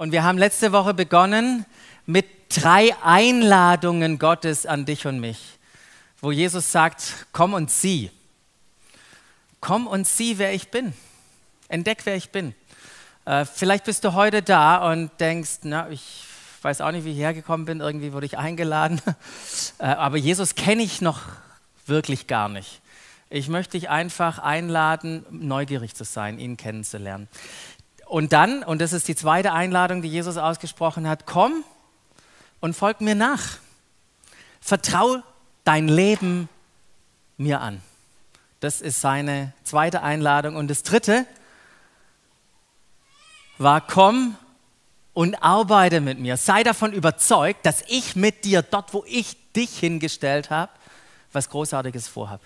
Und wir haben letzte Woche begonnen mit drei Einladungen Gottes an dich und mich, wo Jesus sagt, komm und sieh. Komm und sieh, wer ich bin. Entdeck, wer ich bin. Äh, vielleicht bist du heute da und denkst, na, ich weiß auch nicht, wie ich hergekommen bin, irgendwie wurde ich eingeladen. Äh, aber Jesus kenne ich noch wirklich gar nicht. Ich möchte dich einfach einladen, neugierig zu sein, ihn kennenzulernen. Und dann, und das ist die zweite Einladung, die Jesus ausgesprochen hat, komm und folg mir nach. Vertrau dein Leben mir an. Das ist seine zweite Einladung. Und das dritte war, komm und arbeite mit mir. Sei davon überzeugt, dass ich mit dir dort, wo ich dich hingestellt habe, was Großartiges vorhabe.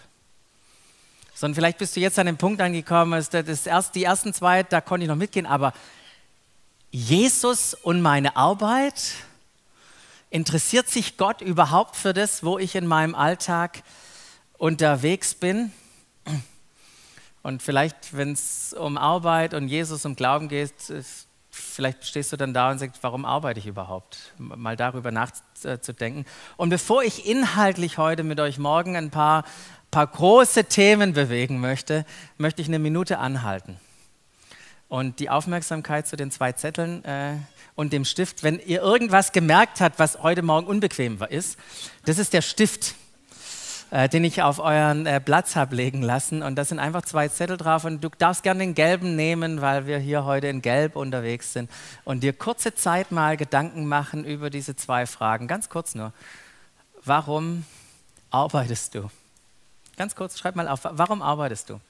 Sondern vielleicht bist du jetzt an dem Punkt angekommen, das erst, die ersten zwei, da konnte ich noch mitgehen, aber Jesus und meine Arbeit, interessiert sich Gott überhaupt für das, wo ich in meinem Alltag unterwegs bin? Und vielleicht, wenn es um Arbeit und Jesus, um Glauben geht, vielleicht stehst du dann da und sagst, warum arbeite ich überhaupt? Mal darüber nachzudenken. Und bevor ich inhaltlich heute mit euch morgen ein paar paar große Themen bewegen möchte, möchte ich eine Minute anhalten. Und die Aufmerksamkeit zu den zwei Zetteln äh, und dem Stift, wenn ihr irgendwas gemerkt habt, was heute Morgen unbequem ist, das ist der Stift, äh, den ich auf euren äh, Platz habe legen lassen. Und da sind einfach zwei Zettel drauf. Und du darfst gerne den gelben nehmen, weil wir hier heute in Gelb unterwegs sind. Und dir kurze Zeit mal Gedanken machen über diese zwei Fragen. Ganz kurz nur. Warum arbeitest du? Ganz kurz, schreib mal auf, warum arbeitest du?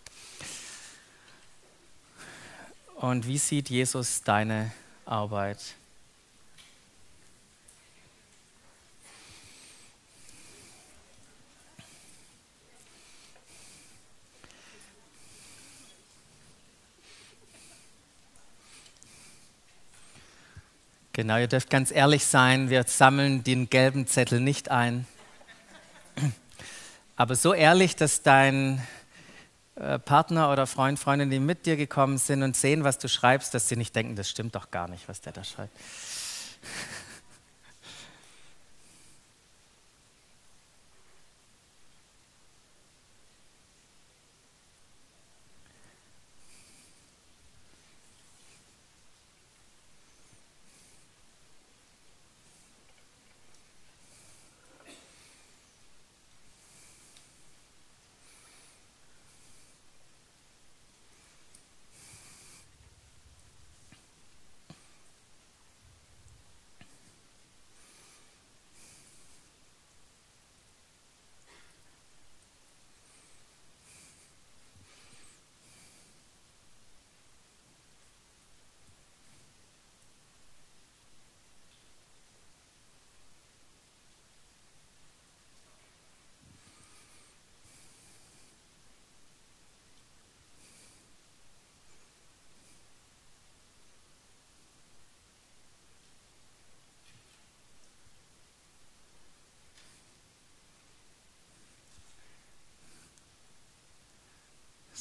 Und wie sieht Jesus deine Arbeit? Genau, ihr dürft ganz ehrlich sein, wir sammeln den gelben Zettel nicht ein aber so ehrlich, dass dein äh, Partner oder Freund, Freundin, die mit dir gekommen sind und sehen, was du schreibst, dass sie nicht denken, das stimmt doch gar nicht, was der da schreibt.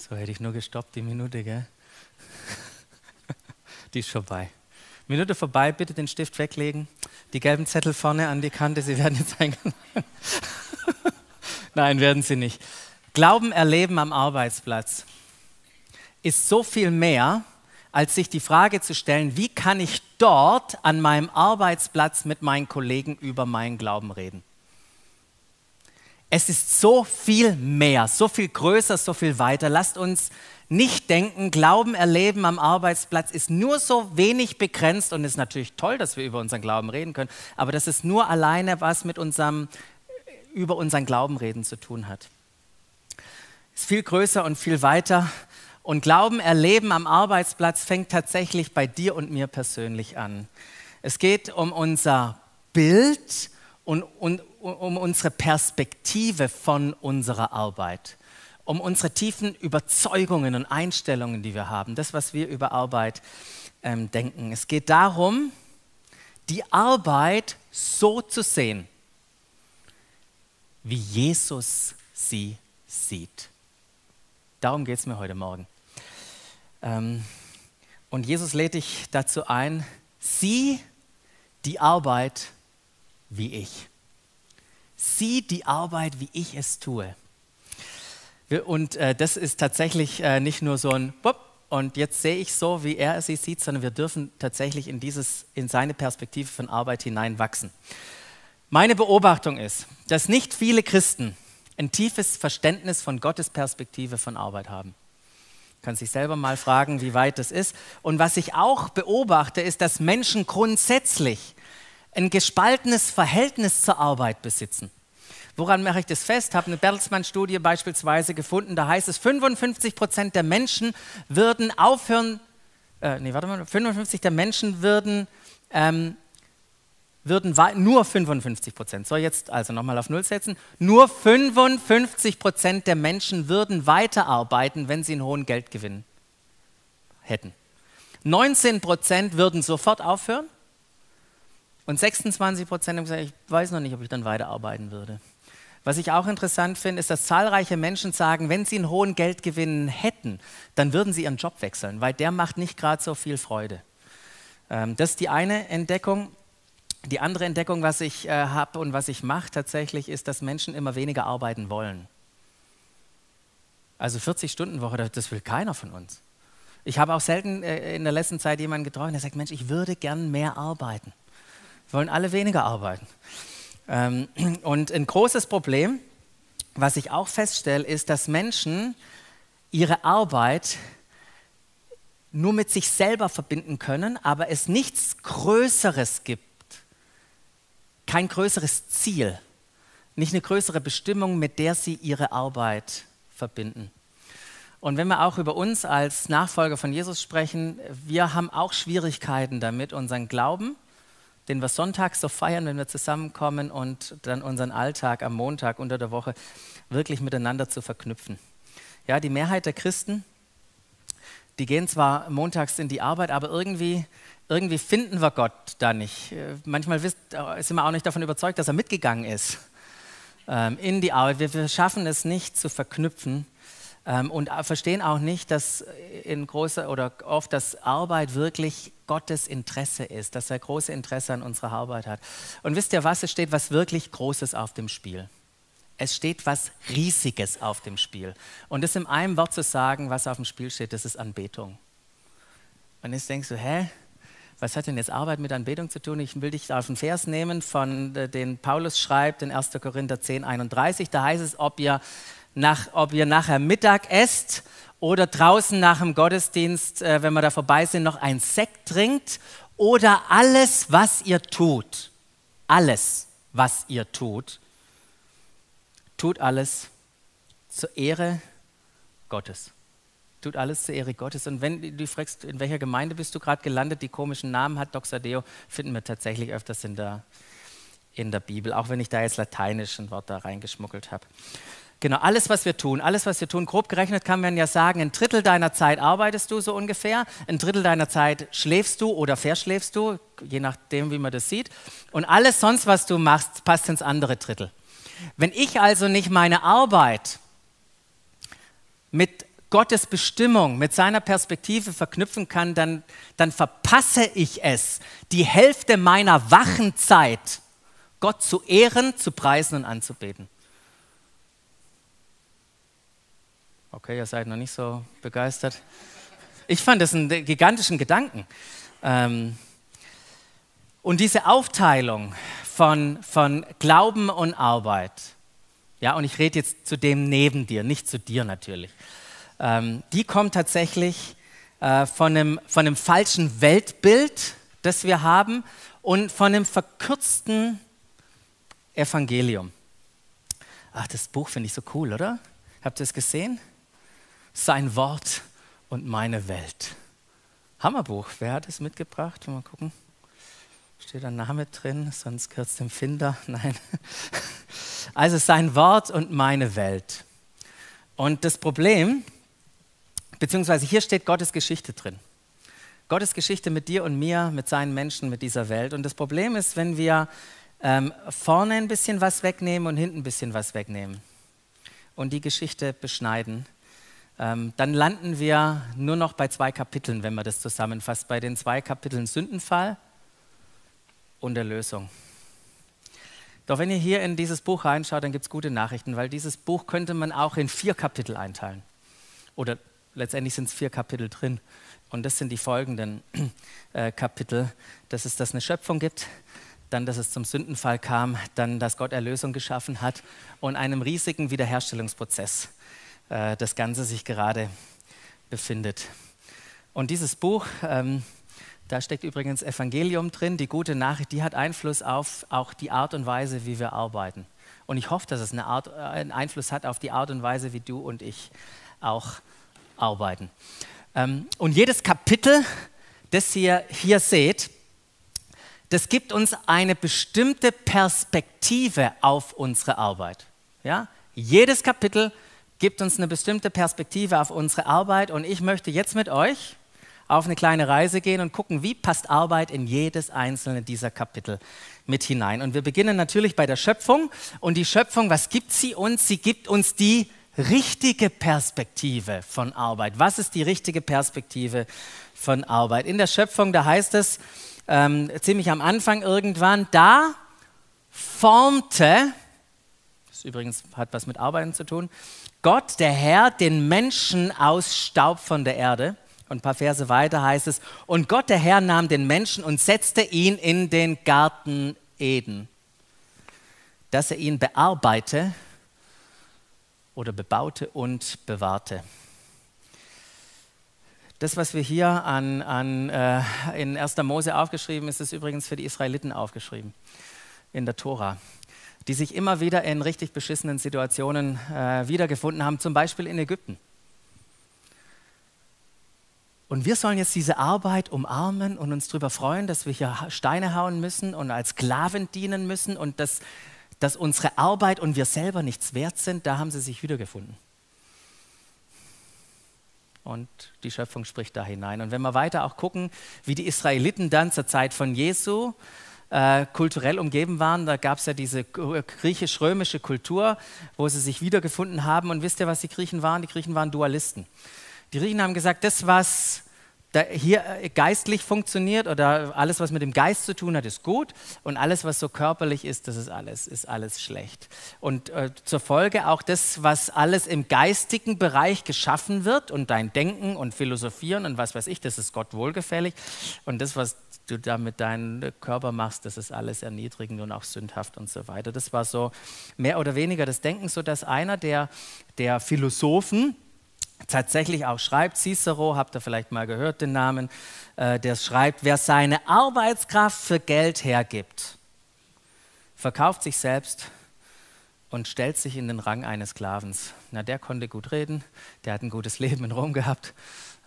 So hätte ich nur gestoppt, die Minute, gell? die ist vorbei. Minute vorbei, bitte den Stift weglegen. Die gelben Zettel vorne an die Kante, sie werden jetzt eingeladen. Nein, werden sie nicht. Glauben erleben am Arbeitsplatz ist so viel mehr, als sich die Frage zu stellen, wie kann ich dort an meinem Arbeitsplatz mit meinen Kollegen über meinen Glauben reden. Es ist so viel mehr, so viel größer, so viel weiter. Lasst uns nicht denken, Glauben erleben am Arbeitsplatz ist nur so wenig begrenzt und ist natürlich toll, dass wir über unseren Glauben reden können, aber das ist nur alleine was mit unserem über unseren Glauben reden zu tun hat. Es Ist viel größer und viel weiter und Glauben erleben am Arbeitsplatz fängt tatsächlich bei dir und mir persönlich an. Es geht um unser Bild und, und um unsere Perspektive von unserer Arbeit, um unsere tiefen Überzeugungen und Einstellungen, die wir haben, das, was wir über Arbeit ähm, denken. Es geht darum, die Arbeit so zu sehen, wie Jesus sie sieht. Darum geht es mir heute Morgen. Ähm, und Jesus lädt dich dazu ein, sieh die Arbeit wie ich. Sieh die Arbeit, wie ich es tue. Und äh, das ist tatsächlich äh, nicht nur so ein Wupp, und jetzt sehe ich so, wie er sie sieht, sondern wir dürfen tatsächlich in, dieses, in seine Perspektive von Arbeit hineinwachsen. Meine Beobachtung ist, dass nicht viele Christen ein tiefes Verständnis von Gottes Perspektive von Arbeit haben. Kann sich selber mal fragen, wie weit das ist. Und was ich auch beobachte, ist, dass Menschen grundsätzlich ein gespaltenes Verhältnis zur Arbeit besitzen. Woran mache ich das fest? Ich habe eine Bertelsmann-Studie beispielsweise gefunden, da heißt es, 55 Prozent der Menschen würden aufhören, äh, nee, warte mal, 55 der Menschen würden, ähm, würden nur 55 Prozent, soll jetzt also nochmal auf Null setzen, nur 55 Prozent der Menschen würden weiterarbeiten, wenn sie einen hohen Geldgewinn hätten. 19 Prozent würden sofort aufhören und 26 Prozent haben gesagt, ich weiß noch nicht, ob ich dann weiterarbeiten würde. Was ich auch interessant finde, ist, dass zahlreiche Menschen sagen, wenn sie einen hohen Geldgewinn hätten, dann würden sie ihren Job wechseln, weil der macht nicht gerade so viel Freude. Ähm, das ist die eine Entdeckung. Die andere Entdeckung, was ich äh, habe und was ich mache tatsächlich, ist, dass Menschen immer weniger arbeiten wollen. Also 40-Stunden-Woche, das will keiner von uns. Ich habe auch selten äh, in der letzten Zeit jemanden getroffen, der sagt, Mensch, ich würde gern mehr arbeiten. Wollen alle weniger arbeiten. Ähm, und ein großes Problem, was ich auch feststelle, ist, dass Menschen ihre Arbeit nur mit sich selber verbinden können, aber es nichts Größeres gibt, kein größeres Ziel, nicht eine größere Bestimmung, mit der sie ihre Arbeit verbinden. Und wenn wir auch über uns als Nachfolger von Jesus sprechen, wir haben auch Schwierigkeiten damit, unseren Glauben den wir sonntags so feiern, wenn wir zusammenkommen und dann unseren Alltag am Montag unter der Woche wirklich miteinander zu verknüpfen. Ja, die Mehrheit der Christen, die gehen zwar montags in die Arbeit, aber irgendwie, irgendwie finden wir Gott da nicht. Manchmal sind wir auch nicht davon überzeugt, dass er mitgegangen ist ähm, in die Arbeit. Wir, wir schaffen es nicht zu verknüpfen ähm, und verstehen auch nicht, dass in großer oder oft das Arbeit wirklich Gottes Interesse ist, dass er große Interesse an unserer Arbeit hat. Und wisst ihr was? Es steht was wirklich Großes auf dem Spiel. Es steht was Riesiges auf dem Spiel. Und das in einem Wort zu sagen, was auf dem Spiel steht, das ist Anbetung. Und jetzt denkst du, hä? Was hat denn jetzt Arbeit mit Anbetung zu tun? Ich will dich auf einen Vers nehmen, von äh, den Paulus schreibt in 1. Korinther 10, 31. Da heißt es, ob ihr nach, ob ihr nachher Mittag esst oder draußen nach dem Gottesdienst, äh, wenn wir da vorbei sind, noch ein Sekt trinkt oder alles, was ihr tut, alles, was ihr tut, tut alles zur Ehre Gottes. Tut alles zur Ehre Gottes. Und wenn du fragst, in welcher Gemeinde bist du gerade gelandet, die komischen Namen hat Doxadeo, finden wir tatsächlich öfters in der, in der Bibel, auch wenn ich da jetzt lateinisch ein Wort da reingeschmuggelt habe. Genau, alles, was wir tun, alles, was wir tun, grob gerechnet kann man ja sagen, ein Drittel deiner Zeit arbeitest du so ungefähr, ein Drittel deiner Zeit schläfst du oder verschläfst du, je nachdem, wie man das sieht. Und alles sonst, was du machst, passt ins andere Drittel. Wenn ich also nicht meine Arbeit mit Gottes Bestimmung, mit seiner Perspektive verknüpfen kann, dann, dann verpasse ich es, die Hälfte meiner wachen Zeit Gott zu ehren, zu preisen und anzubeten. Okay, ihr seid noch nicht so begeistert. Ich fand das einen gigantischen Gedanken. Ähm, und diese Aufteilung von, von Glauben und Arbeit, ja, und ich rede jetzt zu dem neben dir, nicht zu dir natürlich, ähm, die kommt tatsächlich äh, von, einem, von einem falschen Weltbild, das wir haben, und von einem verkürzten Evangelium. Ach, das Buch finde ich so cool, oder? Habt ihr es gesehen? Sein Wort und meine Welt. Hammerbuch. Wer hat es mitgebracht? Mal gucken. Steht ein Name drin, sonst gehört es dem Finder. Nein. Also sein Wort und meine Welt. Und das Problem, beziehungsweise hier steht Gottes Geschichte drin. Gottes Geschichte mit dir und mir, mit seinen Menschen, mit dieser Welt. Und das Problem ist, wenn wir ähm, vorne ein bisschen was wegnehmen und hinten ein bisschen was wegnehmen und die Geschichte beschneiden, ähm, dann landen wir nur noch bei zwei Kapiteln, wenn man das zusammenfasst. Bei den zwei Kapiteln Sündenfall und Erlösung. Doch wenn ihr hier in dieses Buch reinschaut, dann gibt es gute Nachrichten, weil dieses Buch könnte man auch in vier Kapitel einteilen. Oder letztendlich sind es vier Kapitel drin. Und das sind die folgenden äh, Kapitel, dass es das eine Schöpfung gibt, dann, dass es zum Sündenfall kam, dann, dass Gott Erlösung geschaffen hat und einem riesigen Wiederherstellungsprozess äh, das Ganze sich gerade befindet. Und dieses Buch, ähm, da steckt übrigens Evangelium drin, die gute Nachricht, die hat Einfluss auf auch die Art und Weise, wie wir arbeiten. Und ich hoffe, dass es eine Art, äh, einen Einfluss hat auf die Art und Weise, wie du und ich auch arbeiten. Ähm, und jedes Kapitel, das ihr hier seht, das gibt uns eine bestimmte Perspektive auf unsere Arbeit. Ja? Jedes Kapitel gibt uns eine bestimmte Perspektive auf unsere Arbeit und ich möchte jetzt mit euch auf eine kleine Reise gehen und gucken, wie passt Arbeit in jedes einzelne dieser Kapitel mit hinein. Und wir beginnen natürlich bei der Schöpfung. Und die Schöpfung, was gibt sie uns? Sie gibt uns die richtige Perspektive von Arbeit. Was ist die richtige Perspektive von Arbeit? In der Schöpfung, da heißt es ähm, ziemlich am Anfang irgendwann, da formte, das übrigens hat was mit Arbeiten zu tun, Gott, der Herr, den Menschen aus Staub von der Erde und ein paar Verse weiter heißt es, und Gott der Herr nahm den Menschen und setzte ihn in den Garten Eden, dass er ihn bearbeite oder bebaute und bewahrte. Das, was wir hier an, an, äh, in 1. Mose aufgeschrieben ist, ist übrigens für die Israeliten aufgeschrieben in der Tora, die sich immer wieder in richtig beschissenen Situationen äh, wiedergefunden haben, zum Beispiel in Ägypten. Und wir sollen jetzt diese Arbeit umarmen und uns darüber freuen, dass wir hier Steine hauen müssen und als Sklaven dienen müssen und dass, dass unsere Arbeit und wir selber nichts wert sind. Da haben sie sich wiedergefunden. Und die Schöpfung spricht da hinein. Und wenn wir weiter auch gucken, wie die Israeliten dann zur Zeit von Jesu äh, kulturell umgeben waren, da gab es ja diese griechisch-römische Kultur, wo sie sich wiedergefunden haben. Und wisst ihr, was die Griechen waren? Die Griechen waren Dualisten. Die Griechen haben gesagt, das, was hier äh, geistlich funktioniert oder alles, was mit dem Geist zu tun hat, ist gut und alles, was so körperlich ist, das ist alles, ist alles schlecht. Und äh, zur Folge auch das, was alles im geistigen Bereich geschaffen wird und dein Denken und Philosophieren und was weiß ich, das ist Gott wohlgefällig und das, was du da mit deinem Körper machst, das ist alles erniedrigend und auch sündhaft und so weiter. Das war so mehr oder weniger das Denken, so dass einer der, der Philosophen, tatsächlich auch schreibt, Cicero, habt ihr vielleicht mal gehört den Namen, äh, der schreibt, wer seine Arbeitskraft für Geld hergibt, verkauft sich selbst und stellt sich in den Rang eines Sklavens. Na, der konnte gut reden, der hat ein gutes Leben in Rom gehabt.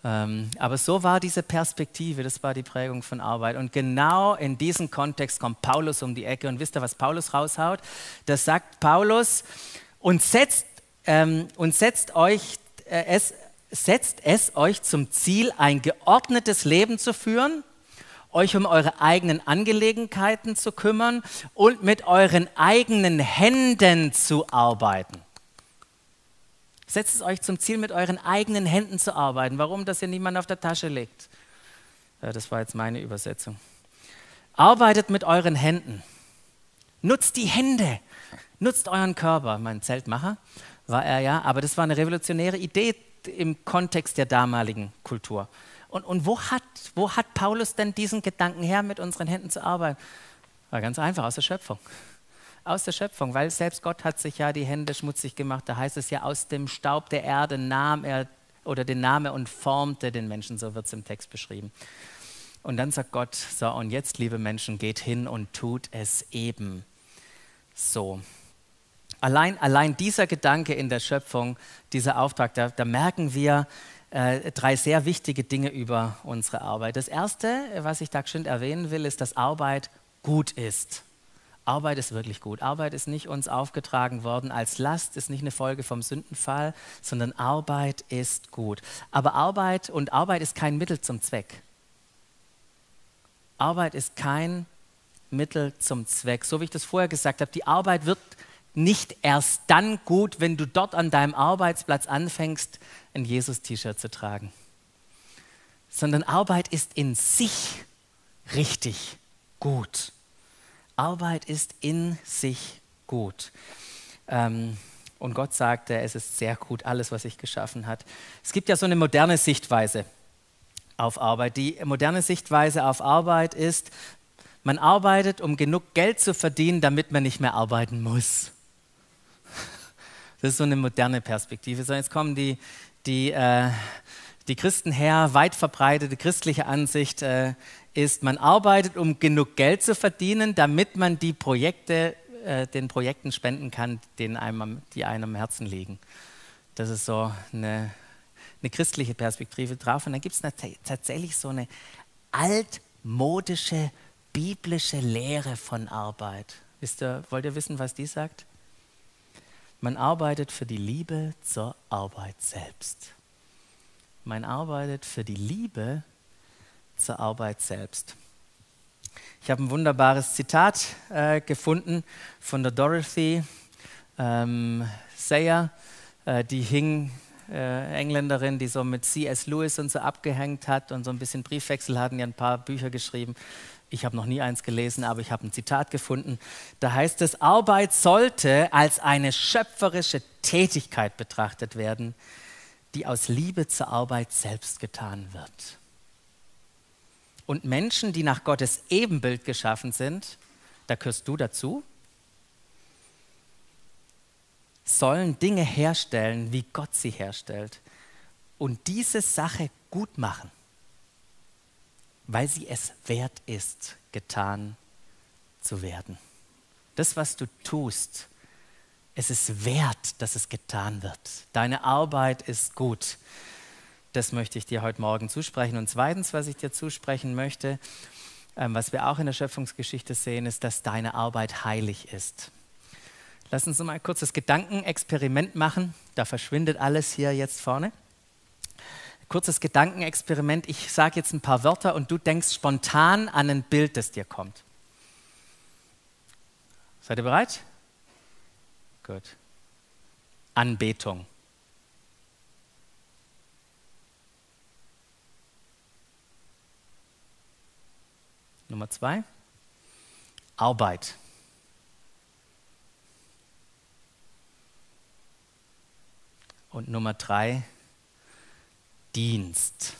Ähm, aber so war diese Perspektive, das war die Prägung von Arbeit. Und genau in diesem Kontext kommt Paulus um die Ecke. Und wisst ihr, was Paulus raushaut? Das sagt Paulus, und setzt, ähm, und setzt euch äh, es, setzt es euch zum Ziel, ein geordnetes Leben zu führen, euch um eure eigenen Angelegenheiten zu kümmern und mit euren eigenen Händen zu arbeiten. Setzt es euch zum Ziel, mit euren eigenen Händen zu arbeiten. Warum, dass ihr niemand auf der Tasche legt? Das war jetzt meine Übersetzung. Arbeitet mit euren Händen. Nutzt die Hände. Nutzt euren Körper. Mein Zeltmacher war er ja, aber das war eine revolutionäre Idee im Kontext der damaligen Kultur. Und, und wo, hat, wo hat Paulus denn diesen Gedanken her, mit unseren Händen zu arbeiten? War ganz einfach, aus der Schöpfung. Aus der Schöpfung, weil selbst Gott hat sich ja die Hände schmutzig gemacht. Da heißt es ja, aus dem Staub der Erde nahm er oder den Name und formte den Menschen, so wird es im Text beschrieben. Und dann sagt Gott, so und jetzt, liebe Menschen, geht hin und tut es eben so. Allein, allein dieser Gedanke in der Schöpfung, dieser Auftrag, da, da merken wir äh, drei sehr wichtige Dinge über unsere Arbeit. Das Erste, was ich da schön erwähnen will, ist, dass Arbeit gut ist. Arbeit ist wirklich gut. Arbeit ist nicht uns aufgetragen worden als Last, ist nicht eine Folge vom Sündenfall, sondern Arbeit ist gut. Aber Arbeit und Arbeit ist kein Mittel zum Zweck. Arbeit ist kein Mittel zum Zweck. So wie ich das vorher gesagt habe, die Arbeit wird nicht erst dann gut, wenn du dort an deinem Arbeitsplatz anfängst, ein Jesus-T-Shirt zu tragen, sondern Arbeit ist in sich richtig gut. Arbeit ist in sich gut. Ähm, und Gott sagte, es ist sehr gut, alles, was ich geschaffen hat. Es gibt ja so eine moderne Sichtweise auf Arbeit. Die moderne Sichtweise auf Arbeit ist, man arbeitet, um genug Geld zu verdienen, damit man nicht mehr arbeiten muss. Das ist so eine moderne Perspektive. So, jetzt kommen die, die, äh, die Christen her, weit verbreitete christliche Ansicht äh, ist, man arbeitet, um genug Geld zu verdienen, damit man die Projekte, äh, den Projekten spenden kann, denen einem, die einem am Herzen liegen. Das ist so eine, eine christliche Perspektive drauf. Und dann gibt es tatsächlich so eine altmodische biblische Lehre von Arbeit. Wisst ihr, wollt ihr wissen, was die sagt? Man arbeitet für die Liebe zur Arbeit selbst. Man arbeitet für die Liebe zur Arbeit selbst. Ich habe ein wunderbares Zitat äh, gefunden von der Dorothy ähm, Sayer, äh, die hing, äh, Engländerin, die so mit C.S. Lewis und so abgehängt hat und so ein bisschen Briefwechsel hatten, ja ein paar Bücher geschrieben. Ich habe noch nie eins gelesen, aber ich habe ein Zitat gefunden. Da heißt es, Arbeit sollte als eine schöpferische Tätigkeit betrachtet werden, die aus Liebe zur Arbeit selbst getan wird. Und Menschen, die nach Gottes Ebenbild geschaffen sind, da gehörst du dazu, sollen Dinge herstellen, wie Gott sie herstellt. Und diese Sache gut machen weil sie es wert ist, getan zu werden. Das, was du tust, es ist wert, dass es getan wird. Deine Arbeit ist gut. Das möchte ich dir heute Morgen zusprechen. Und zweitens, was ich dir zusprechen möchte, ähm, was wir auch in der Schöpfungsgeschichte sehen, ist, dass deine Arbeit heilig ist. Lass uns mal ein kurzes Gedankenexperiment machen. Da verschwindet alles hier jetzt vorne. Kurzes Gedankenexperiment. Ich sage jetzt ein paar Wörter und du denkst spontan an ein Bild, das dir kommt. Seid ihr bereit? Gut. Anbetung. Nummer zwei. Arbeit. Und Nummer drei, Dienst.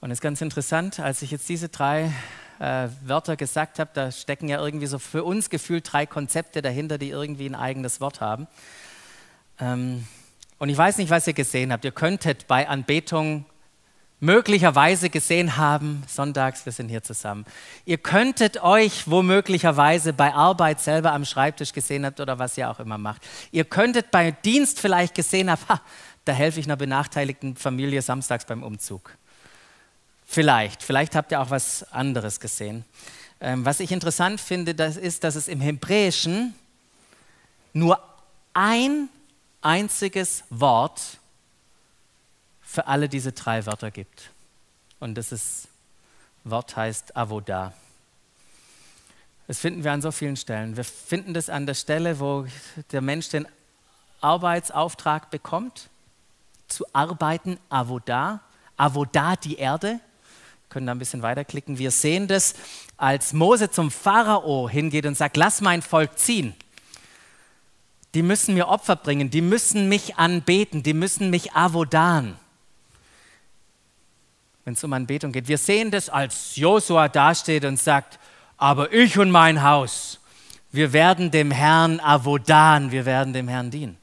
Und es ist ganz interessant, als ich jetzt diese drei äh, Wörter gesagt habe, da stecken ja irgendwie so für uns gefühlt drei Konzepte dahinter, die irgendwie ein eigenes Wort haben. Ähm, und ich weiß nicht, was ihr gesehen habt. Ihr könntet bei Anbetung möglicherweise gesehen haben, sonntags, wir sind hier zusammen. Ihr könntet euch womöglicherweise bei Arbeit selber am Schreibtisch gesehen habt oder was ihr auch immer macht. Ihr könntet bei Dienst vielleicht gesehen haben, ha, da helfe ich einer benachteiligten Familie samstags beim Umzug. Vielleicht, vielleicht habt ihr auch was anderes gesehen. Ähm, was ich interessant finde, das ist, dass es im Hebräischen nur ein einziges Wort für alle diese drei Wörter gibt. Und das ist, Wort heißt Avoda. Das finden wir an so vielen Stellen. Wir finden das an der Stelle, wo der Mensch den Arbeitsauftrag bekommt, zu arbeiten, Avoda. Avoda, die Erde. Wir können da ein bisschen weiterklicken. Wir sehen das, als Mose zum Pharao hingeht und sagt, lass mein Volk ziehen. Die müssen mir Opfer bringen, die müssen mich anbeten, die müssen mich avodan wenn es um Anbetung geht. Wir sehen das, als Josua dasteht und sagt, aber ich und mein Haus, wir werden dem Herrn avodan, wir werden dem Herrn dienen.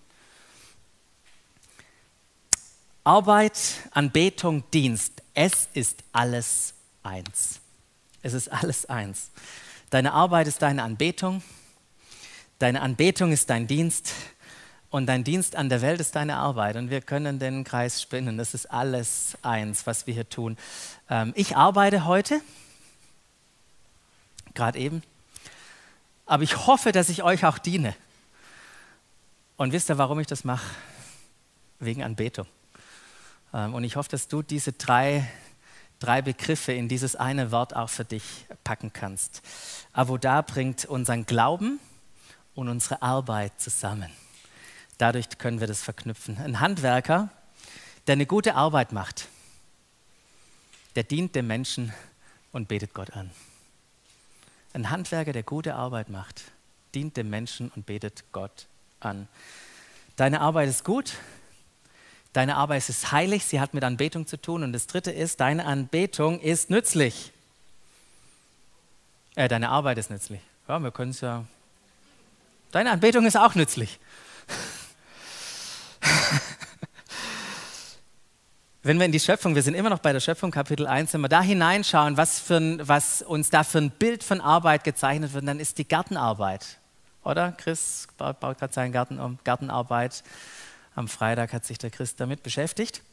Arbeit, Anbetung, Dienst, es ist alles eins. Es ist alles eins. Deine Arbeit ist deine Anbetung, deine Anbetung ist dein Dienst, und dein Dienst an der Welt ist deine Arbeit. Und wir können den Kreis spinnen. Das ist alles eins, was wir hier tun. Ähm, ich arbeite heute, gerade eben. Aber ich hoffe, dass ich euch auch diene. Und wisst ihr, warum ich das mache? Wegen Anbetung. Ähm, und ich hoffe, dass du diese drei, drei Begriffe in dieses eine Wort auch für dich packen kannst. Avoda bringt unseren Glauben und unsere Arbeit zusammen. Dadurch können wir das verknüpfen. Ein Handwerker, der eine gute Arbeit macht, der dient dem Menschen und betet Gott an. Ein Handwerker, der gute Arbeit macht, dient dem Menschen und betet Gott an. Deine Arbeit ist gut, deine Arbeit ist heilig, sie hat mit Anbetung zu tun. Und das Dritte ist, deine Anbetung ist nützlich. Äh, deine Arbeit ist nützlich. Ja, wir können es ja. Deine Anbetung ist auch nützlich. wenn wir in die Schöpfung, wir sind immer noch bei der Schöpfung, Kapitel 1, wenn wir da hineinschauen, was, für ein, was uns da für ein Bild von Arbeit gezeichnet wird, dann ist die Gartenarbeit. Oder? Chris baut, baut gerade seinen Garten um, Gartenarbeit. Am Freitag hat sich der Chris damit beschäftigt.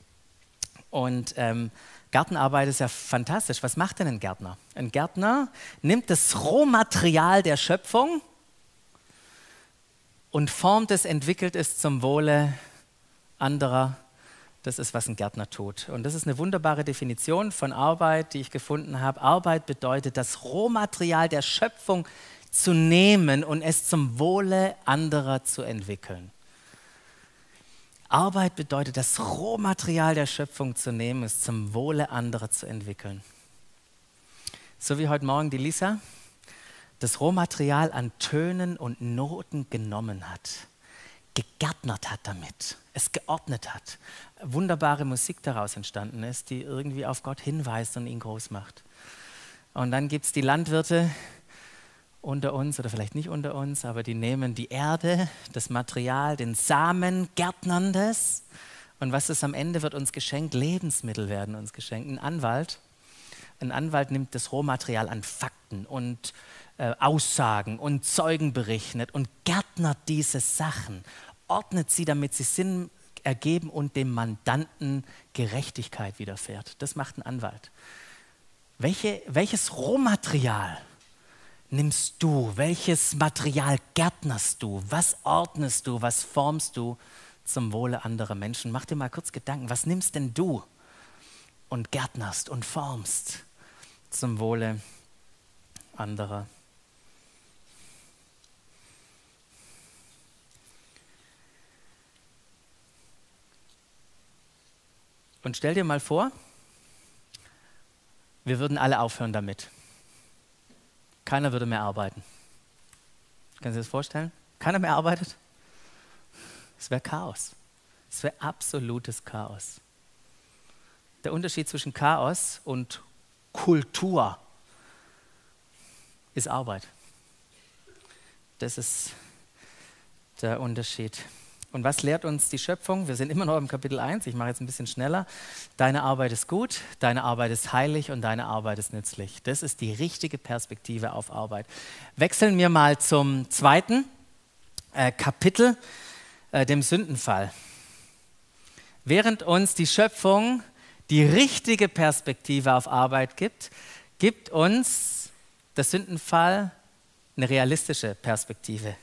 Und ähm, Gartenarbeit ist ja fantastisch. Was macht denn ein Gärtner? Ein Gärtner nimmt das Rohmaterial der Schöpfung und formt es, entwickelt es zum Wohle anderer das ist, was ein Gärtner tut. Und das ist eine wunderbare Definition von Arbeit, die ich gefunden habe. Arbeit bedeutet, das Rohmaterial der Schöpfung zu nehmen und es zum Wohle anderer zu entwickeln. Arbeit bedeutet, das Rohmaterial der Schöpfung zu nehmen, es zum Wohle anderer zu entwickeln. So wie heute Morgen die Lisa das Rohmaterial an Tönen und Noten genommen hat, gegärtnert hat damit, es geordnet hat, wunderbare Musik daraus entstanden ist, die irgendwie auf Gott hinweist und ihn groß macht. Und dann gibt es die Landwirte unter uns oder vielleicht nicht unter uns, aber die nehmen die Erde, das Material, den Samen, gärtnern das. Und was ist am Ende wird uns geschenkt? Lebensmittel werden uns geschenkt. Ein Anwalt, ein Anwalt nimmt das Rohmaterial an Fakten und äh, Aussagen und Zeugen berechnet und gärtnert diese Sachen, ordnet sie, damit sie Sinn ergeben und dem Mandanten Gerechtigkeit widerfährt. Das macht ein Anwalt. Welche, welches Rohmaterial nimmst du? Welches Material gärtnerst du? Was ordnest du? Was formst du zum Wohle anderer Menschen? Mach dir mal kurz Gedanken, was nimmst denn du und gärtnerst und formst zum Wohle anderer Menschen? Und stell dir mal vor, wir würden alle aufhören damit. Keiner würde mehr arbeiten. Können Sie sich das vorstellen? Keiner mehr arbeitet? Es wäre Chaos. Es wäre absolutes Chaos. Der Unterschied zwischen Chaos und Kultur ist Arbeit. Das ist der Unterschied. Und was lehrt uns die Schöpfung? Wir sind immer noch im Kapitel 1, ich mache jetzt ein bisschen schneller. Deine Arbeit ist gut, deine Arbeit ist heilig und deine Arbeit ist nützlich. Das ist die richtige Perspektive auf Arbeit. Wechseln wir mal zum zweiten äh, Kapitel, äh, dem Sündenfall. Während uns die Schöpfung die richtige Perspektive auf Arbeit gibt, gibt uns der Sündenfall eine realistische Perspektive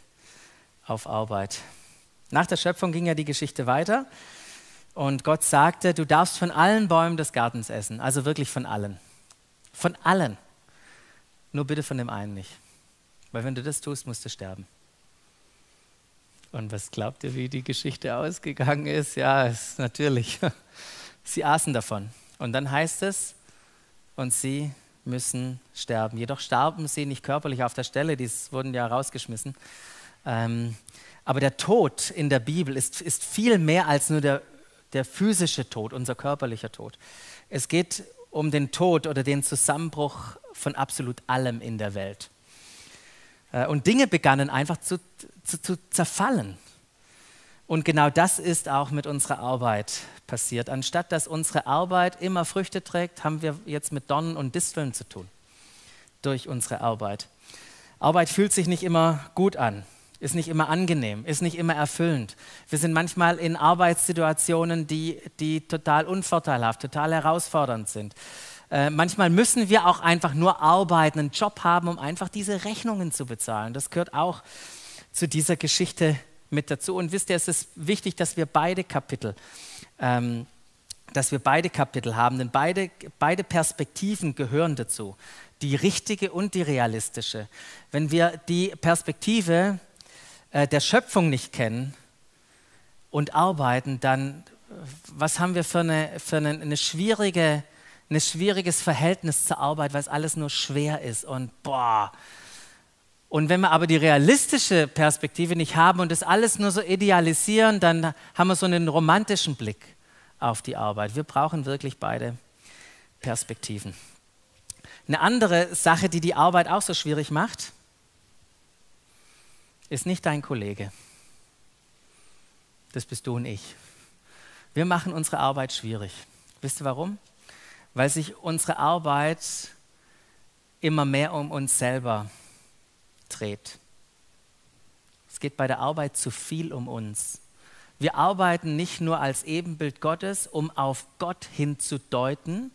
auf Arbeit. Nach der Schöpfung ging ja die Geschichte weiter und Gott sagte, du darfst von allen Bäumen des Gartens essen, also wirklich von allen. Von allen. Nur bitte von dem einen nicht. Weil wenn du das tust, musst du sterben. Und was glaubt ihr, wie die Geschichte ausgegangen ist? Ja, ist natürlich. Sie aßen davon. Und dann heißt es, und sie müssen sterben. Jedoch starben sie nicht körperlich auf der Stelle, die wurden ja rausgeschmissen. Ähm, aber der Tod in der Bibel ist, ist viel mehr als nur der, der physische Tod, unser körperlicher Tod. Es geht um den Tod oder den Zusammenbruch von absolut allem in der Welt. Äh, und Dinge begannen einfach zu, zu, zu zerfallen. Und genau das ist auch mit unserer Arbeit passiert. Anstatt dass unsere Arbeit immer Früchte trägt, haben wir jetzt mit Dornen und Disteln zu tun durch unsere Arbeit. Arbeit fühlt sich nicht immer gut an ist nicht immer angenehm, ist nicht immer erfüllend. Wir sind manchmal in Arbeitssituationen, die, die total unvorteilhaft, total herausfordernd sind. Äh, manchmal müssen wir auch einfach nur arbeiten, einen Job haben, um einfach diese Rechnungen zu bezahlen. Das gehört auch zu dieser Geschichte mit dazu. Und wisst ihr, es ist wichtig, dass wir beide Kapitel, ähm, dass wir beide Kapitel haben, denn beide, beide Perspektiven gehören dazu. Die richtige und die realistische. Wenn wir die Perspektive äh, der Schöpfung nicht kennen und arbeiten, dann was haben wir für, eine, für eine, eine schwierige, ein schwieriges Verhältnis zur Arbeit, weil es alles nur schwer ist und boah. Und wenn wir aber die realistische Perspektive nicht haben und das alles nur so idealisieren, dann haben wir so einen romantischen Blick auf die Arbeit. Wir brauchen wirklich beide Perspektiven. Eine andere Sache, die die Arbeit auch so schwierig macht, ist nicht dein Kollege. Das bist du und ich. Wir machen unsere Arbeit schwierig. Wisst ihr warum? Weil sich unsere Arbeit immer mehr um uns selber dreht. Es geht bei der Arbeit zu viel um uns. Wir arbeiten nicht nur als Ebenbild Gottes, um auf Gott hinzudeuten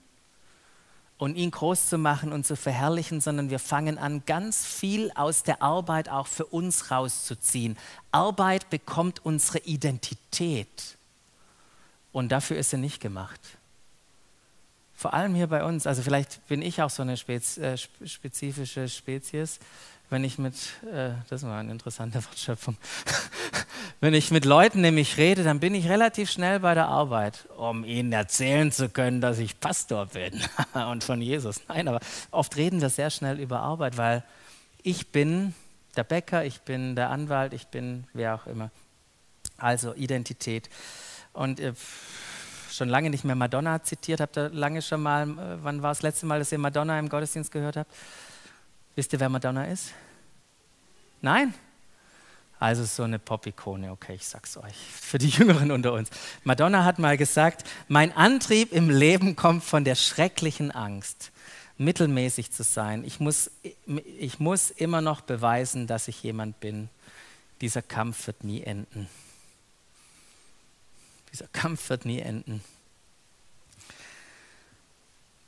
und ihn groß zu machen und zu verherrlichen, sondern wir fangen an, ganz viel aus der Arbeit auch für uns rauszuziehen. Arbeit bekommt unsere Identität und dafür ist sie nicht gemacht. Vor allem hier bei uns, also vielleicht bin ich auch so eine äh, spezifische Spezies, wenn ich mit, äh, das war eine interessante Wortschöpfung, wenn ich mit Leuten nämlich rede, dann bin ich relativ schnell bei der Arbeit, um ihnen erzählen zu können, dass ich Pastor bin und von Jesus. Nein, aber oft reden wir sehr schnell über Arbeit, weil ich bin der Bäcker, ich bin der Anwalt, ich bin wer auch immer. Also Identität. Und äh, schon lange nicht mehr Madonna zitiert. Habt ihr lange schon mal, äh, wann war das letzte Mal, dass ihr Madonna im Gottesdienst gehört habt? Wisst ihr, wer Madonna ist? Nein? Also so eine Pop-Ikone, okay, ich sag's euch, für die Jüngeren unter uns. Madonna hat mal gesagt, mein Antrieb im Leben kommt von der schrecklichen Angst, mittelmäßig zu sein. Ich muss, ich muss immer noch beweisen, dass ich jemand bin. Dieser Kampf wird nie enden. Dieser Kampf wird nie enden.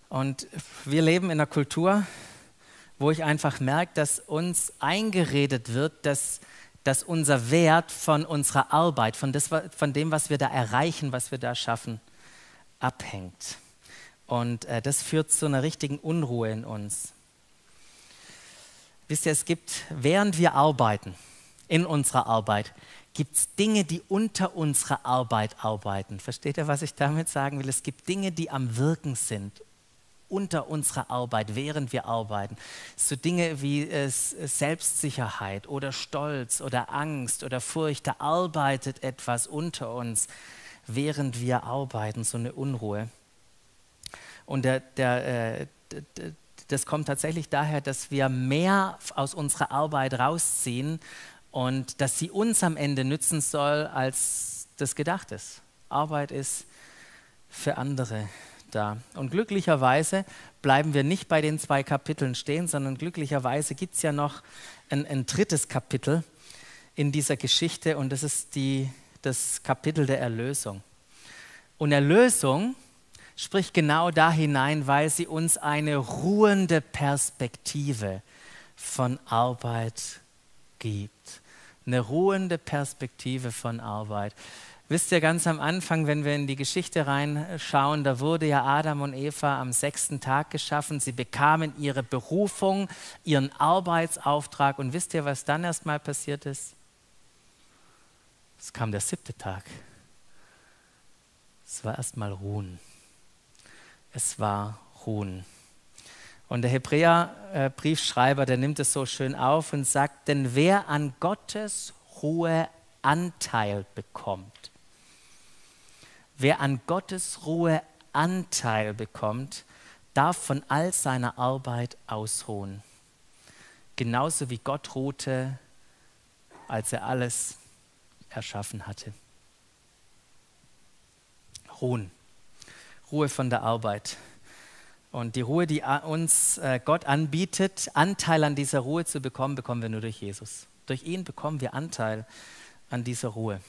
Und wir leben in einer Kultur, wo ich einfach merke, dass uns eingeredet wird, dass, dass unser Wert von unserer Arbeit, von, das, von dem, was wir da erreichen, was wir da schaffen, abhängt. Und äh, das führt zu einer richtigen Unruhe in uns. Wisst ihr, es gibt, während wir arbeiten, in unserer Arbeit, gibt es Dinge, die unter unserer Arbeit arbeiten. Versteht ihr, was ich damit sagen will? Es gibt Dinge, die am Wirken sind unter unserer Arbeit, während wir arbeiten. So Dinge wie äh, Selbstsicherheit oder Stolz oder Angst oder Furcht, da arbeitet etwas unter uns, während wir arbeiten, so eine Unruhe. Und der, der, äh, das kommt tatsächlich daher, dass wir mehr aus unserer Arbeit rausziehen und dass sie uns am Ende nützen soll, als das gedacht ist. Arbeit ist für andere da. Und glücklicherweise bleiben wir nicht bei den zwei Kapiteln stehen, sondern glücklicherweise gibt es ja noch ein, ein, drittes Kapitel in dieser Geschichte und das ist die, das Kapitel der Erlösung. Und Erlösung spricht genau da hinein, weil sie uns eine ruhende Perspektive von Arbeit gibt eine ruhende Perspektive von Arbeit. Wisst ihr, ganz am Anfang, wenn wir in die Geschichte reinschauen, da wurde ja Adam und Eva am sechsten Tag geschaffen. Sie bekamen ihre Berufung, ihren Arbeitsauftrag. Und wisst ihr, was dann erstmal passiert ist? Es kam der siebte Tag. Es war erstmal Ruhen. Es war Ruhen. Und der Hebräer-Briefschreiber, der nimmt es so schön auf und sagt, denn wer an Gottes Ruhe Anteil bekommt, wer an Gottes Ruhe Anteil bekommt, darf von all seiner Arbeit ausruhen. Genauso wie Gott ruhte, als er alles erschaffen hatte. Ruhen. Ruhe von der Arbeit. Und die Ruhe, die uns äh, Gott anbietet, Anteil an dieser Ruhe zu bekommen, bekommen wir nur durch Jesus. Durch ihn bekommen wir Anteil an dieser Ruhe.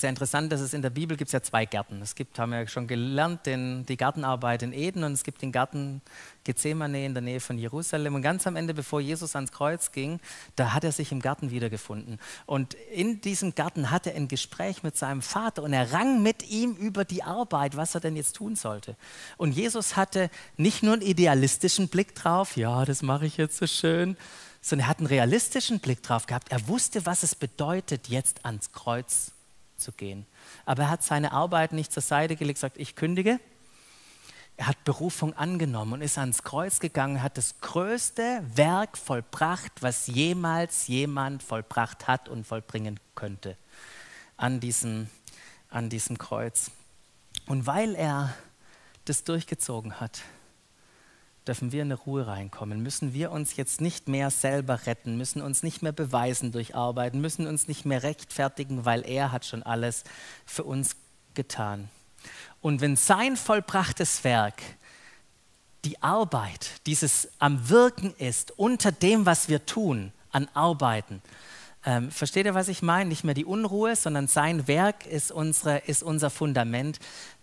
Sehr interessant, dass es in der Bibel gibt ja zwei Gärten. Es gibt, haben wir ja schon gelernt, den, die Gartenarbeit in Eden und es gibt den Garten Gethsemane in der Nähe von Jerusalem. Und ganz am Ende, bevor Jesus ans Kreuz ging, da hat er sich im Garten wiedergefunden. Und in diesem Garten hatte er ein Gespräch mit seinem Vater und er rang mit ihm über die Arbeit, was er denn jetzt tun sollte. Und Jesus hatte nicht nur einen idealistischen Blick drauf, ja, das mache ich jetzt so schön, sondern er hat einen realistischen Blick drauf gehabt. Er wusste, was es bedeutet, jetzt ans Kreuz zu gehen. Aber er hat seine Arbeit nicht zur Seite gelegt, sagt, ich kündige. Er hat Berufung angenommen und ist ans Kreuz gegangen, hat das größte Werk vollbracht, was jemals jemand vollbracht hat und vollbringen könnte an diesem, an diesem Kreuz. Und weil er das durchgezogen hat, dürfen wir in eine Ruhe reinkommen, müssen wir uns jetzt nicht mehr selber retten, müssen uns nicht mehr beweisen durch Arbeiten, müssen uns nicht mehr rechtfertigen, weil er hat schon alles für uns getan. Und wenn sein vollbrachtes Werk die Arbeit, dieses am Wirken ist, unter dem, was wir tun, an Arbeiten, ähm, versteht ihr, was ich meine? Nicht mehr die Unruhe, sondern sein Werk ist, unsere, ist unser Fundament,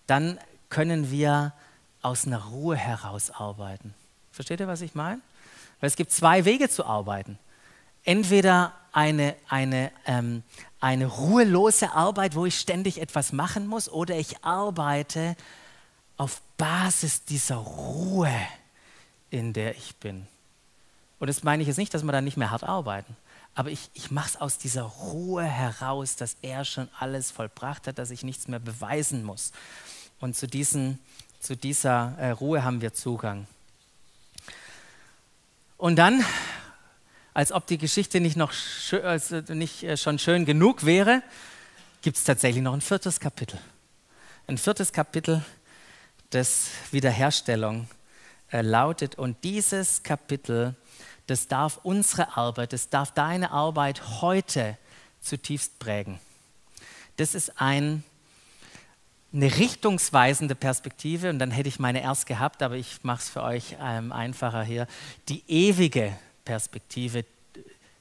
dann können wir aus einer Ruhe heraus arbeiten. Versteht ihr, was ich meine? Weil es gibt zwei Wege zu arbeiten. Entweder eine, eine, ähm, eine ruhelose Arbeit, wo ich ständig etwas machen muss, oder ich arbeite auf Basis dieser Ruhe, in der ich bin. Und das meine ich jetzt nicht, dass wir dann nicht mehr hart arbeiten. Aber ich, ich mache es aus dieser Ruhe heraus, dass er schon alles vollbracht hat, dass ich nichts mehr beweisen muss. Und zu, diesen, zu dieser äh, Ruhe haben wir Zugang. Und dann, als ob die Geschichte nicht, noch also nicht äh, schon schön genug wäre, gibt es tatsächlich noch ein viertes Kapitel. Ein viertes Kapitel, das Wiederherstellung äh, lautet. Und dieses Kapitel, das darf unsere Arbeit, das darf deine Arbeit heute zutiefst prägen. Das ist ein eine richtungsweisende Perspektive, und dann hätte ich meine erst gehabt, aber ich mache es für euch ähm, einfacher hier, die ewige Perspektive.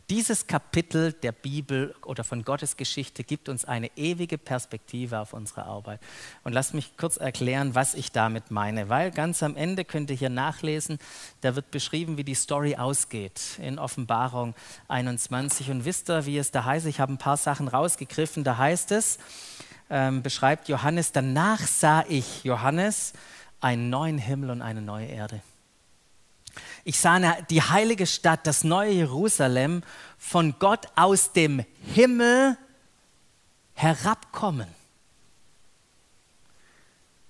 Dieses Kapitel der Bibel oder von Gottes Geschichte gibt uns eine ewige Perspektive auf unsere Arbeit. Und lasst mich kurz erklären, was ich damit meine, weil ganz am Ende könnt ihr hier nachlesen, da wird beschrieben, wie die Story ausgeht in Offenbarung 21. Und wisst ihr, wie es da heißt? Ich habe ein paar Sachen rausgegriffen. Da heißt es, ähm, beschreibt Johannes, danach sah ich, Johannes, einen neuen Himmel und eine neue Erde. Ich sah die heilige Stadt, das neue Jerusalem, von Gott aus dem Himmel herabkommen.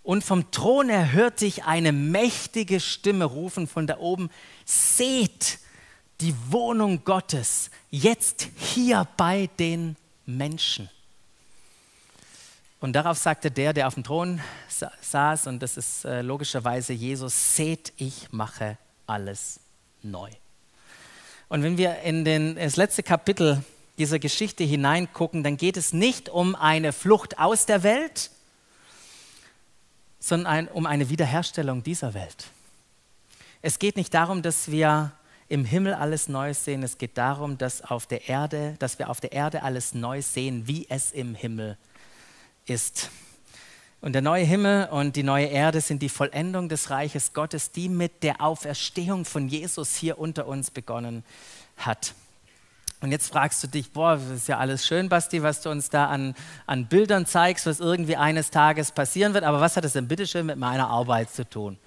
Und vom Thron her hörte ich eine mächtige Stimme rufen von da oben, seht die Wohnung Gottes jetzt hier bei den Menschen. Und darauf sagte der, der auf dem Thron saß, und das ist äh, logischerweise Jesus, seht, ich mache alles neu. Und wenn wir in den, das letzte Kapitel dieser Geschichte hineingucken, dann geht es nicht um eine Flucht aus der Welt, sondern ein, um eine Wiederherstellung dieser Welt. Es geht nicht darum, dass wir im Himmel alles Neues sehen. Es geht darum, dass, auf der Erde, dass wir auf der Erde alles neu sehen, wie es im Himmel ist ist. Und der neue Himmel und die neue Erde sind die Vollendung des Reiches Gottes, die mit der Auferstehung von Jesus hier unter uns begonnen hat. Und jetzt fragst du dich, boah, das ist ja alles schön, Basti, was du uns da an, an Bildern zeigst, was irgendwie eines Tages passieren wird, aber was hat das denn bitteschön mit meiner Arbeit zu tun?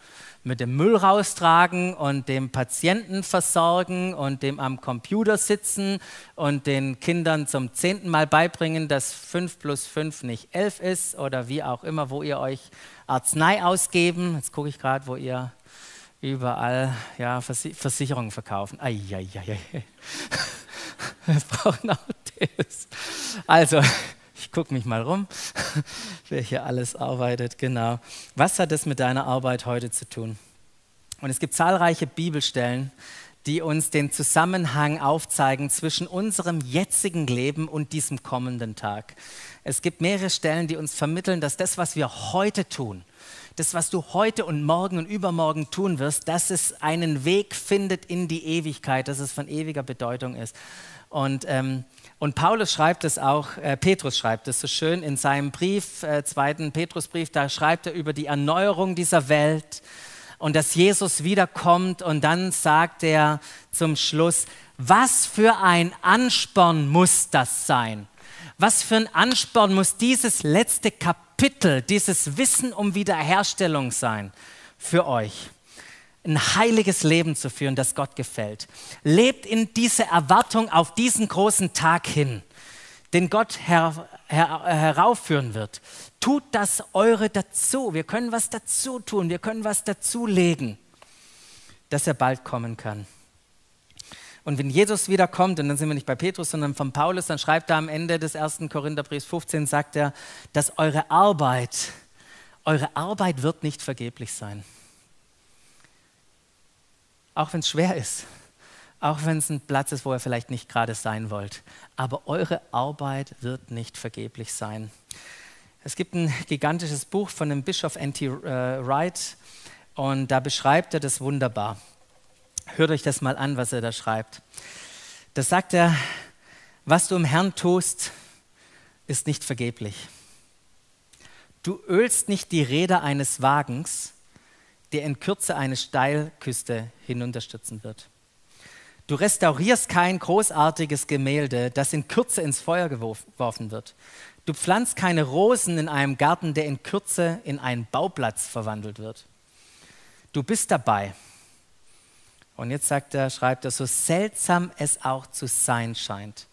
Mit dem Müll raustragen und dem Patienten versorgen und dem am Computer sitzen und den Kindern zum zehnten Mal beibringen, dass 5 plus 5 nicht 11 ist oder wie auch immer, wo ihr euch Arznei ausgeben. Jetzt gucke ich gerade, wo ihr überall ja, Versicherungen verkaufen. Eieiei. Wir brauchen auch das. Also, ich gucke mich mal rum, wer hier alles arbeitet. Genau. Was hat das mit deiner Arbeit heute zu tun? Und es gibt zahlreiche Bibelstellen, die uns den Zusammenhang aufzeigen zwischen unserem jetzigen Leben und diesem kommenden Tag. Es gibt mehrere Stellen, die uns vermitteln, dass das, was wir heute tun, das, was du heute und morgen und übermorgen tun wirst, dass es einen Weg findet in die Ewigkeit, dass es von ewiger Bedeutung ist. Und ähm, und Paulus schreibt es auch, äh, Petrus schreibt es so schön in seinem Brief, äh, zweiten Petrusbrief, da schreibt er über die Erneuerung dieser Welt und dass Jesus wiederkommt und dann sagt er zum Schluss, was für ein Ansporn muss das sein? Was für ein Ansporn muss dieses letzte Kapitel, dieses Wissen um Wiederherstellung sein für euch? Ein heiliges Leben zu führen, das Gott gefällt. Lebt in dieser Erwartung auf diesen großen Tag hin. den Gott her, her, heraufführen wird. Tut das eure dazu. Wir können was dazu tun, wir können was dazulegen, dass er bald kommen kann. Und wenn Jesus wiederkommt, und dann sind wir nicht bei Petrus, sondern von Paulus, dann schreibt er am Ende des ersten Korintherbriefs 15, sagt er, dass eure Arbeit, eure Arbeit wird nicht vergeblich sein. Auch wenn es schwer ist, auch wenn es ein Platz ist, wo ihr vielleicht nicht gerade sein wollt. Aber eure Arbeit wird nicht vergeblich sein. Es gibt ein gigantisches Buch von dem Bischof N.T. Wright und da beschreibt er das wunderbar. Hört euch das mal an, was er da schreibt. Da sagt er, was du im Herrn tust, ist nicht vergeblich. Du ölst nicht die Räder eines Wagens, der in Kürze eine Steilküste hinunterstürzen wird. Du restaurierst kein großartiges Gemälde, das in Kürze ins Feuer geworfen wird. Du pflanzt keine Rosen in einem Garten, der in Kürze in einen Bauplatz verwandelt wird. Du bist dabei, und jetzt sagt er, schreibt er, so seltsam es auch zu sein scheint,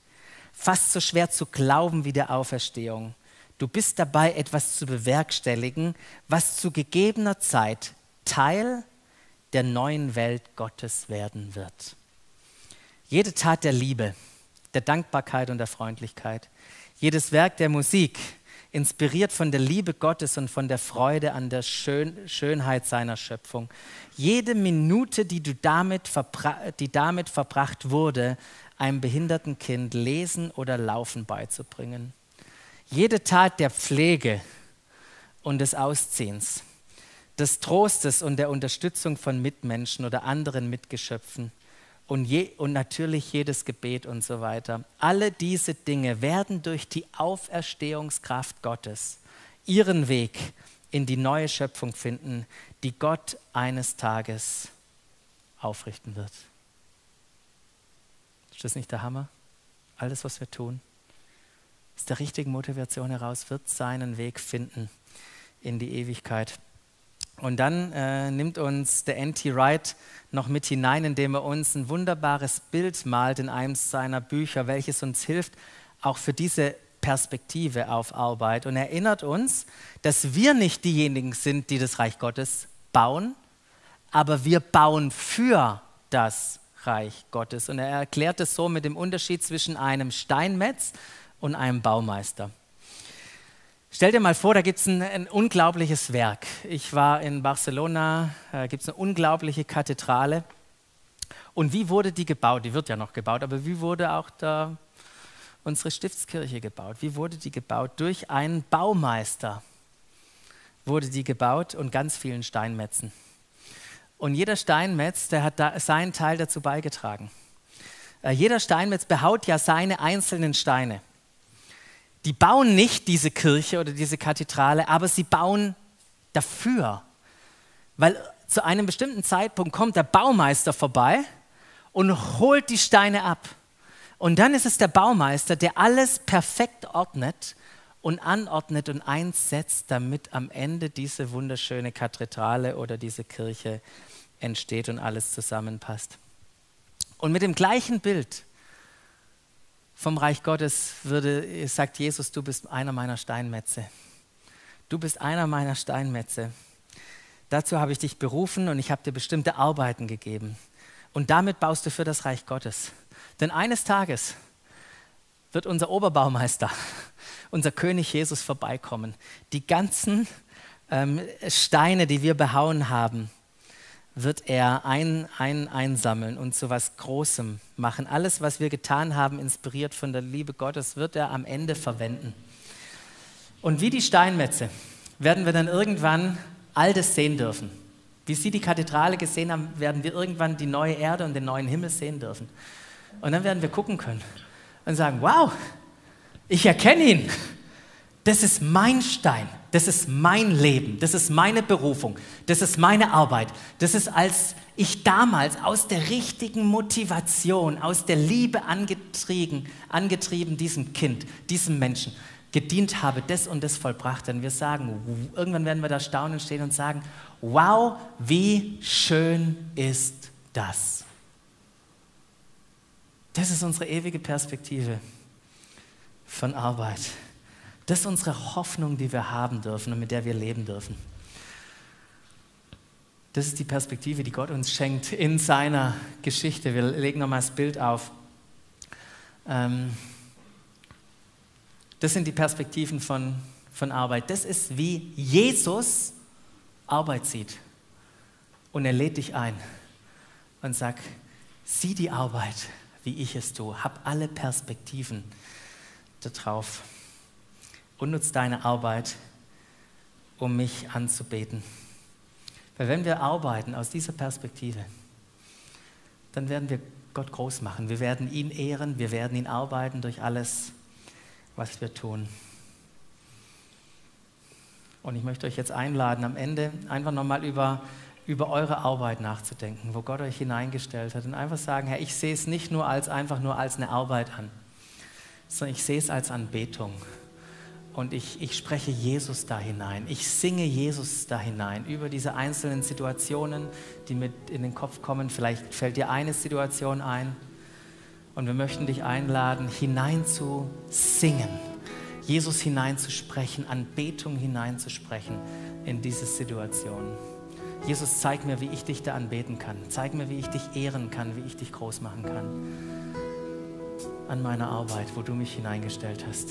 fast so schwer zu glauben wie der Auferstehung. Du bist dabei, etwas zu bewerkstelligen, was zu gegebener Zeit Teil der neuen Welt Gottes werden wird. Jede Tat der Liebe, der Dankbarkeit und der Freundlichkeit, jedes Werk der Musik, inspiriert von der Liebe Gottes und von der Freude an der Schön Schönheit seiner Schöpfung. Jede Minute, die, du damit die damit verbracht wurde, einem behinderten Kind Lesen oder Laufen beizubringen. Jede Tat der Pflege und des Ausziehens, des Trostes und der Unterstützung von Mitmenschen oder anderen Mitgeschöpfen und, je, und natürlich jedes Gebet und so weiter. Alle diese Dinge werden durch die Auferstehungskraft Gottes ihren Weg in die neue Schöpfung finden, die Gott eines Tages aufrichten wird. Ist das nicht der Hammer? Alles, was wir tun, aus der richtigen Motivation heraus wird seinen Weg finden in die Ewigkeit. Und dann äh, nimmt uns der N.T. Wright noch mit hinein, indem er uns ein wunderbares Bild malt in einem seiner Bücher, welches uns hilft, auch für diese Perspektive auf Arbeit und erinnert uns, dass wir nicht diejenigen sind, die das Reich Gottes bauen, aber wir bauen für das Reich Gottes. Und er erklärt es so mit dem Unterschied zwischen einem Steinmetz und einem Baumeister. Stell dir mal vor, da gibt es ein, ein, unglaubliches Werk. Ich war in Barcelona, da gibt es eine unglaubliche Kathedrale. Und wie wurde die gebaut? Die wird ja noch gebaut, aber wie wurde auch da unsere Stiftskirche gebaut? Wie wurde die gebaut? Durch einen Baumeister wurde die gebaut und ganz vielen Steinmetzen. Und jeder Steinmetz, der hat da seinen Teil dazu beigetragen. Äh, jeder Steinmetz behaut ja seine einzelnen Steine die bauen nicht diese Kirche oder diese Kathedrale, aber sie bauen dafür. Weil zu einem bestimmten Zeitpunkt kommt der Baumeister vorbei und holt die Steine ab. Und dann ist es der Baumeister, der alles perfekt ordnet und anordnet und einsetzt, damit am Ende diese wunderschöne Kathedrale oder diese Kirche entsteht und alles zusammenpasst. Und mit dem gleichen Bild vom Reich Gottes würde, sagt Jesus, du bist einer meiner Steinmetze. Du bist einer meiner Steinmetze. Dazu habe ich dich berufen und ich habe dir bestimmte Arbeiten gegeben. Und damit baust du für das Reich Gottes. Denn eines Tages wird unser Oberbaumeister, unser König Jesus vorbeikommen. Die ganzen ähm, Steine, die wir behauen haben, wird er ein, ein, einsammeln und zu was Großem machen. Alles, was wir getan haben, inspiriert von der Liebe Gottes, wird er am Ende verwenden. Und wie die Steinmetze werden wir dann irgendwann all das sehen dürfen. Wie Sie die Kathedrale gesehen haben, werden wir irgendwann die neue Erde und den neuen Himmel sehen dürfen. Und dann werden wir gucken können und sagen, wow, ich erkenne ihn. Das ist mein Stein. Das ist mein Leben, das ist meine Berufung, das ist meine Arbeit. Das ist, als ich damals aus der richtigen Motivation, aus der Liebe angetrieben, angetrieben diesem Kind, diesem Menschen gedient habe, das und das vollbracht. Denn wir sagen, irgendwann werden wir da staunen stehen und sagen, wow, wie schön ist das. Das ist unsere ewige Perspektive. von Arbeit. Das ist unsere Hoffnung, die wir haben dürfen und mit der wir leben dürfen. Das ist die Perspektive, die Gott uns schenkt in seiner Geschichte. Wir legen nochmal das Bild auf. Ähm, das sind die Perspektiven von, von Arbeit. Das ist, wie Jesus Arbeit sieht. Und er lädt dich ein und sagt, sieh die Arbeit, wie ich es tue. Hab alle Perspektiven darauf und nutz deine Arbeit, um mich anzubeten. Weil wenn wir arbeiten aus dieser Perspektive, dann werden wir Gott groß machen. Wir werden ihn ehren, wir werden ihn arbeiten durch alles, was wir tun. Und ich möchte euch jetzt einladen, am Ende einfach nochmal über, über eure Arbeit nachzudenken, wo Gott euch hineingestellt hat und einfach sagen, Herr, ich sehe es nicht nur als einfach nur als eine Arbeit an, sondern ich sehe es als Anbetung und ich, ich spreche Jesus da hinein. Ich singe Jesus da hinein über diese einzelnen Situationen, die mit in den Kopf kommen. Vielleicht fällt dir eine Situation ein und wir möchten dich einladen, hinein zu singen, Jesus hineinzusprechen, Anbetung hineinzusprechen in diese Situation. Jesus, zeig mir, wie ich dich da anbeten kann. Zeig mir, wie ich dich ehren kann, wie ich dich groß machen kann an meiner Arbeit, wo du mich hineingestellt hast.